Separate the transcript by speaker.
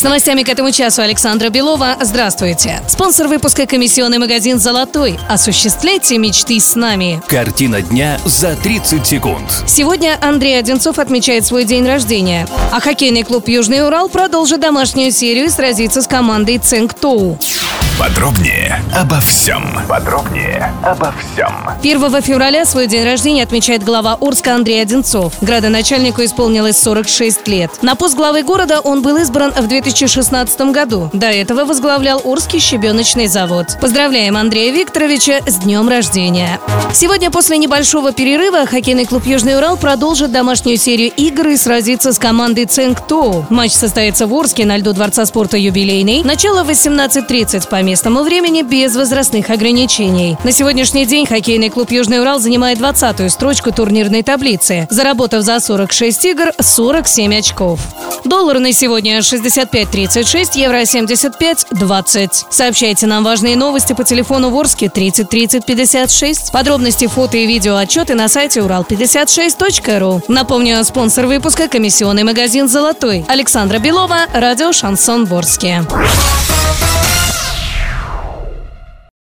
Speaker 1: С новостями к этому часу Александра Белова. Здравствуйте. Спонсор выпуска комиссионный магазин «Золотой». Осуществляйте мечты с нами.
Speaker 2: Картина дня за 30 секунд.
Speaker 1: Сегодня Андрей Одинцов отмечает свой день рождения. А хоккейный клуб «Южный Урал» продолжит домашнюю серию и сразится с командой «Цинктоу».
Speaker 3: Подробнее обо всем. Подробнее обо всем.
Speaker 1: 1 февраля свой день рождения отмечает глава Орска Андрей Одинцов. Градоначальнику исполнилось 46 лет. На пост главы города он был избран в 2016 году. До этого возглавлял Орский щебеночный завод. Поздравляем Андрея Викторовича с днем рождения. Сегодня после небольшого перерыва хоккейный клуб «Южный Урал» продолжит домашнюю серию игр и сразится с командой «Цинктоу». Матч состоится в Орске на льду Дворца спорта «Юбилейный». Начало в 18.30 по местному времени без возрастных ограничений. На сегодняшний день хоккейный клуб «Южный Урал» занимает 20-ю строчку турнирной таблицы, заработав за 46 игр 47 очков. Доллар на сегодня 65.36, евро 75.20. Сообщайте нам важные новости по телефону Ворске 30 30 56. Подробности, фото и видео отчеты на сайте урал56.ру. Напомню, спонсор выпуска – комиссионный магазин «Золотой». Александра Белова, радио «Шансон Ворске».